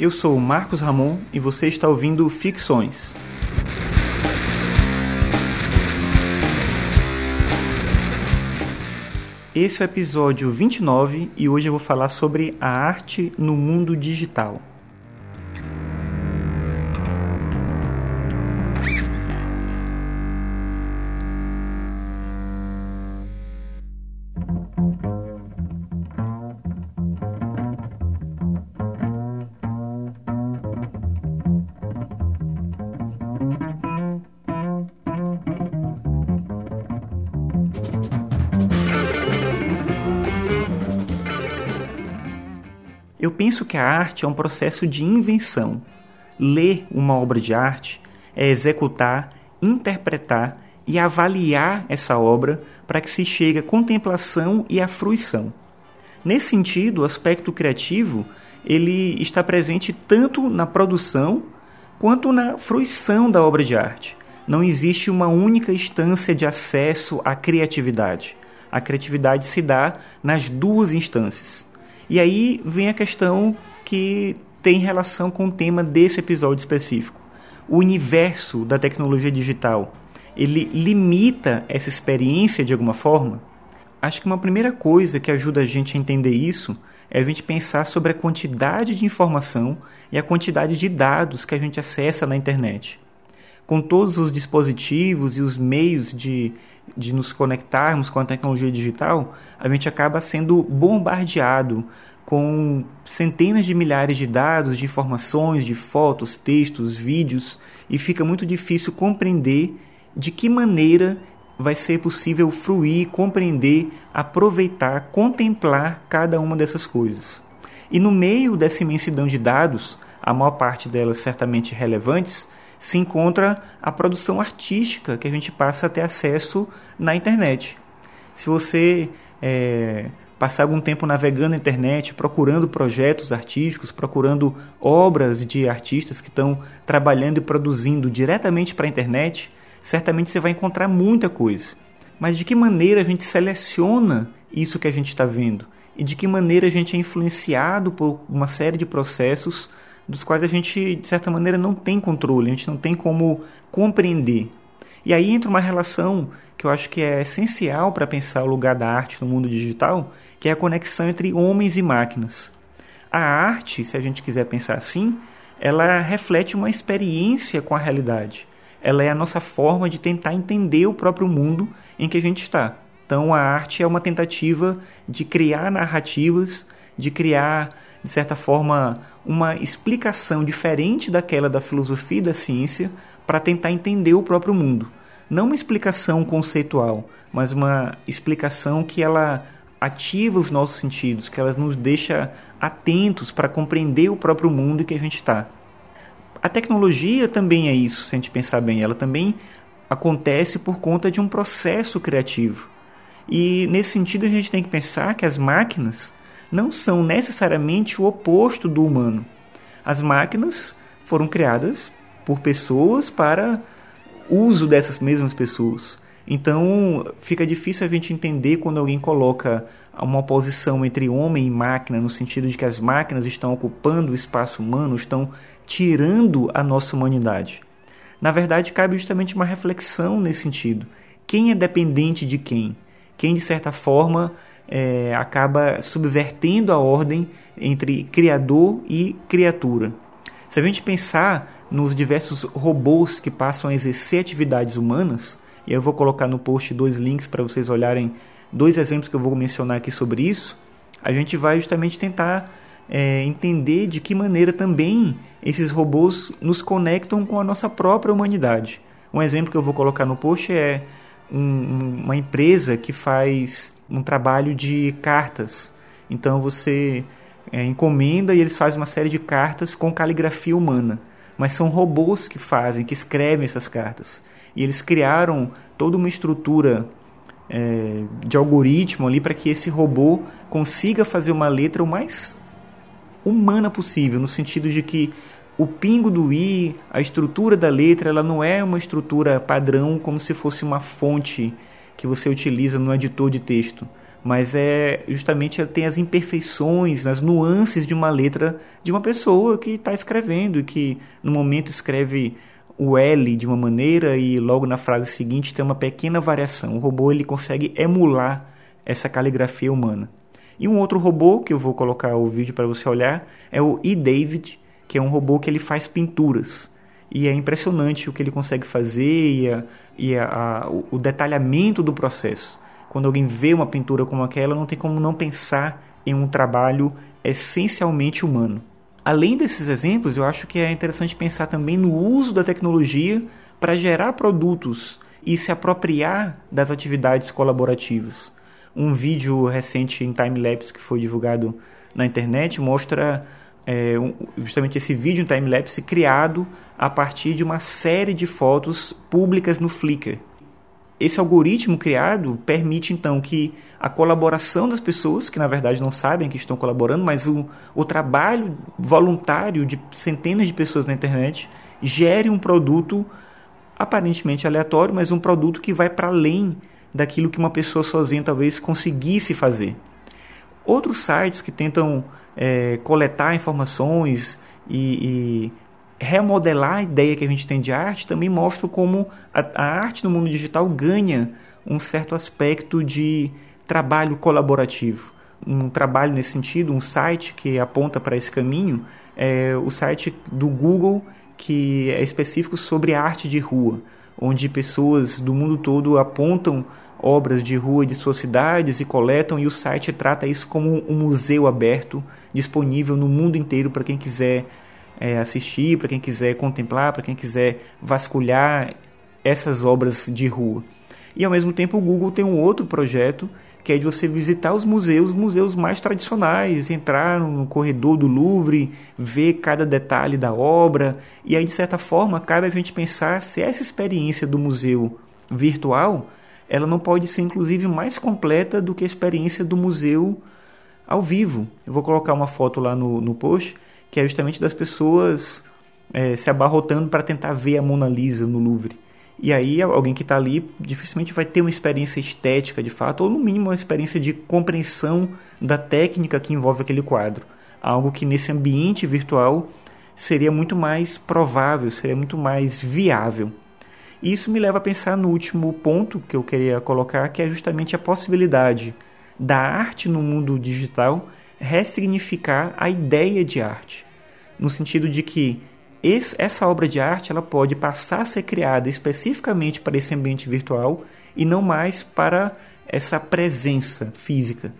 Eu sou Marcos Ramon e você está ouvindo Ficções. Esse é o episódio 29 e hoje eu vou falar sobre a arte no mundo digital. Penso que a arte é um processo de invenção. Ler uma obra de arte é executar, interpretar e avaliar essa obra para que se chegue à contemplação e à fruição. Nesse sentido, o aspecto criativo ele está presente tanto na produção quanto na fruição da obra de arte. Não existe uma única instância de acesso à criatividade. A criatividade se dá nas duas instâncias. E aí vem a questão que tem relação com o tema desse episódio específico. O universo da tecnologia digital, ele limita essa experiência de alguma forma? Acho que uma primeira coisa que ajuda a gente a entender isso é a gente pensar sobre a quantidade de informação e a quantidade de dados que a gente acessa na internet. Com todos os dispositivos e os meios de de nos conectarmos com a tecnologia digital, a gente acaba sendo bombardeado com centenas de milhares de dados, de informações, de fotos, textos, vídeos, e fica muito difícil compreender de que maneira vai ser possível fruir, compreender, aproveitar, contemplar cada uma dessas coisas. E no meio dessa imensidão de dados, a maior parte delas certamente relevantes, se encontra a produção artística que a gente passa a ter acesso na internet. Se você é, passar algum tempo navegando na internet, procurando projetos artísticos, procurando obras de artistas que estão trabalhando e produzindo diretamente para a internet, certamente você vai encontrar muita coisa. Mas de que maneira a gente seleciona isso que a gente está vendo? E de que maneira a gente é influenciado por uma série de processos dos quais a gente, de certa maneira, não tem controle, a gente não tem como compreender. E aí entra uma relação que eu acho que é essencial para pensar o lugar da arte no mundo digital, que é a conexão entre homens e máquinas. A arte, se a gente quiser pensar assim, ela reflete uma experiência com a realidade. Ela é a nossa forma de tentar entender o próprio mundo em que a gente está. Então, a arte é uma tentativa de criar narrativas, de criar de certa forma, uma explicação diferente daquela da filosofia e da ciência para tentar entender o próprio mundo. Não uma explicação conceitual, mas uma explicação que ela ativa os nossos sentidos, que ela nos deixa atentos para compreender o próprio mundo em que a gente está. A tecnologia também é isso, se a gente pensar bem. Ela também acontece por conta de um processo criativo. E nesse sentido a gente tem que pensar que as máquinas não são necessariamente o oposto do humano. As máquinas foram criadas por pessoas para uso dessas mesmas pessoas. Então fica difícil a gente entender quando alguém coloca uma oposição entre homem e máquina, no sentido de que as máquinas estão ocupando o espaço humano, estão tirando a nossa humanidade. Na verdade, cabe justamente uma reflexão nesse sentido. Quem é dependente de quem? Quem, de certa forma, é, acaba subvertendo a ordem entre criador e criatura. Se a gente pensar nos diversos robôs que passam a exercer atividades humanas, e eu vou colocar no post dois links para vocês olharem dois exemplos que eu vou mencionar aqui sobre isso, a gente vai justamente tentar é, entender de que maneira também esses robôs nos conectam com a nossa própria humanidade. Um exemplo que eu vou colocar no post é um, uma empresa que faz um trabalho de cartas. Então você é, encomenda e eles fazem uma série de cartas com caligrafia humana. Mas são robôs que fazem, que escrevem essas cartas. E eles criaram toda uma estrutura é, de algoritmo ali para que esse robô consiga fazer uma letra o mais humana possível, no sentido de que o pingo do i, a estrutura da letra, ela não é uma estrutura padrão como se fosse uma fonte que você utiliza no editor de texto, mas é justamente tem as imperfeições, as nuances de uma letra de uma pessoa que está escrevendo e que no momento escreve o L de uma maneira e logo na frase seguinte tem uma pequena variação. O robô ele consegue emular essa caligrafia humana. E um outro robô que eu vou colocar o vídeo para você olhar é o E. Que é um robô que ele faz pinturas. E é impressionante o que ele consegue fazer e, a, e a, a, o detalhamento do processo. Quando alguém vê uma pintura como aquela, não tem como não pensar em um trabalho essencialmente humano. Além desses exemplos, eu acho que é interessante pensar também no uso da tecnologia para gerar produtos e se apropriar das atividades colaborativas. Um vídeo recente em time-lapse que foi divulgado na internet mostra é, justamente esse vídeo time-lapse criado a partir de uma série de fotos públicas no Flickr. Esse algoritmo criado permite então que a colaboração das pessoas, que na verdade não sabem que estão colaborando, mas o, o trabalho voluntário de centenas de pessoas na internet gere um produto aparentemente aleatório, mas um produto que vai para além daquilo que uma pessoa sozinha talvez conseguisse fazer. Outros sites que tentam é, coletar informações e, e remodelar a ideia que a gente tem de arte também mostra como a, a arte no mundo digital ganha um certo aspecto de trabalho colaborativo. Um trabalho nesse sentido, um site que aponta para esse caminho, é o site do Google que é específico sobre arte de rua, onde pessoas do mundo todo apontam obras de rua de suas cidades e coletam, e o site trata isso como um museu aberto, disponível no mundo inteiro para quem quiser é, assistir, para quem quiser contemplar, para quem quiser vasculhar essas obras de rua. E ao mesmo tempo o Google tem um outro projeto que é de você visitar os museus, museus mais tradicionais, entrar no corredor do Louvre, ver cada detalhe da obra, e aí de certa forma cabe a gente pensar se essa experiência do museu virtual, ela não pode ser inclusive mais completa do que a experiência do museu ao vivo. Eu vou colocar uma foto lá no, no post que é justamente das pessoas é, se abarrotando para tentar ver a Mona Lisa no Louvre. E aí alguém que está ali dificilmente vai ter uma experiência estética de fato, ou no mínimo uma experiência de compreensão da técnica que envolve aquele quadro. Algo que nesse ambiente virtual seria muito mais provável, seria muito mais viável. Isso me leva a pensar no último ponto que eu queria colocar, que é justamente a possibilidade da arte no mundo digital ressignificar a ideia de arte, no sentido de que esse, essa obra de arte ela pode passar a ser criada especificamente para esse ambiente virtual e não mais para essa presença física.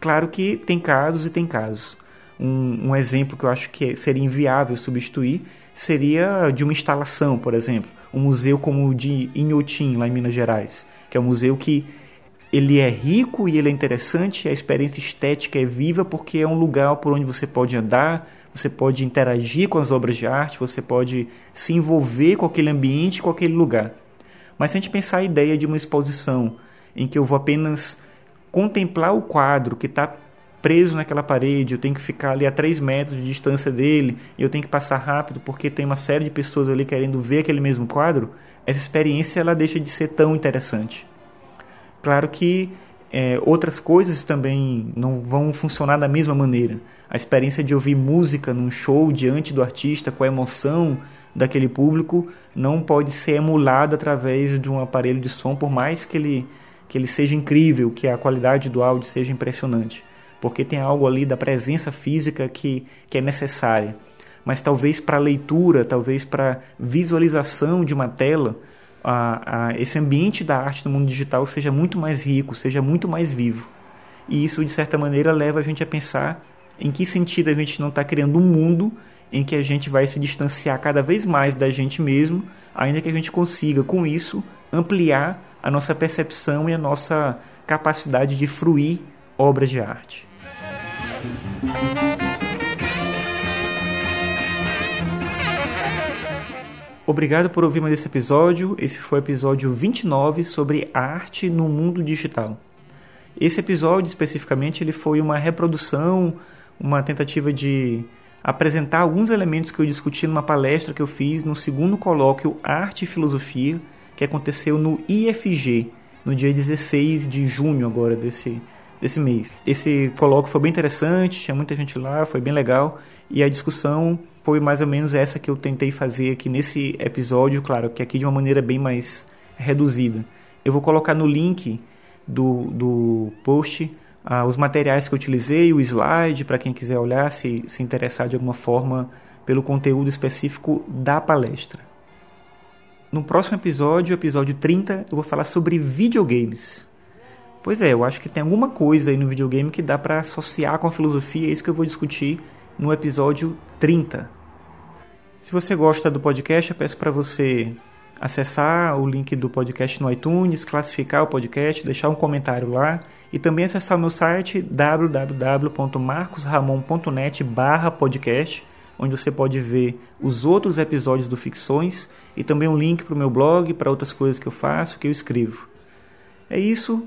Claro que tem casos e tem casos. Um, um exemplo que eu acho que seria inviável substituir seria de uma instalação, por exemplo, um museu como o de Inhotim, lá em Minas Gerais, que é um museu que ele é rico e ele é interessante, a experiência estética é viva porque é um lugar por onde você pode andar, você pode interagir com as obras de arte, você pode se envolver com aquele ambiente, com aquele lugar. Mas se a gente pensar a ideia de uma exposição em que eu vou apenas contemplar o quadro que está preso naquela parede, eu tenho que ficar ali a 3 metros de distância dele, eu tenho que passar rápido porque tem uma série de pessoas ali querendo ver aquele mesmo quadro, essa experiência ela deixa de ser tão interessante. Claro que é, outras coisas também não vão funcionar da mesma maneira. A experiência de ouvir música num show diante do artista, com a emoção daquele público, não pode ser emulada através de um aparelho de som, por mais que ele, que ele seja incrível, que a qualidade do áudio seja impressionante. Porque tem algo ali da presença física que, que é necessária. Mas talvez para leitura, talvez para visualização de uma tela, a, a, esse ambiente da arte no mundo digital seja muito mais rico, seja muito mais vivo. E isso, de certa maneira, leva a gente a pensar em que sentido a gente não está criando um mundo em que a gente vai se distanciar cada vez mais da gente mesmo, ainda que a gente consiga, com isso, ampliar a nossa percepção e a nossa capacidade de fruir obras de arte. Obrigado por ouvir mais esse episódio. Esse foi o episódio 29 sobre arte no mundo digital. Esse episódio especificamente ele foi uma reprodução, uma tentativa de apresentar alguns elementos que eu discuti numa palestra que eu fiz no segundo colóquio Arte e Filosofia, que aconteceu no IFG, no dia 16 de junho agora desse, desse mês. Esse colóquio foi bem interessante, tinha muita gente lá, foi bem legal. E a discussão foi mais ou menos essa que eu tentei fazer aqui nesse episódio, claro, que aqui de uma maneira bem mais reduzida. Eu vou colocar no link do, do post ah, os materiais que eu utilizei, o slide, para quem quiser olhar, se, se interessar de alguma forma pelo conteúdo específico da palestra. No próximo episódio, episódio 30, eu vou falar sobre videogames. Pois é, eu acho que tem alguma coisa aí no videogame que dá para associar com a filosofia, é isso que eu vou discutir no episódio 30. Se você gosta do podcast, eu peço para você acessar o link do podcast no iTunes, classificar o podcast, deixar um comentário lá e também acessar o meu site www.marcosramon.net/podcast, onde você pode ver os outros episódios do Ficções e também um link para o meu blog, para outras coisas que eu faço, que eu escrevo. É isso.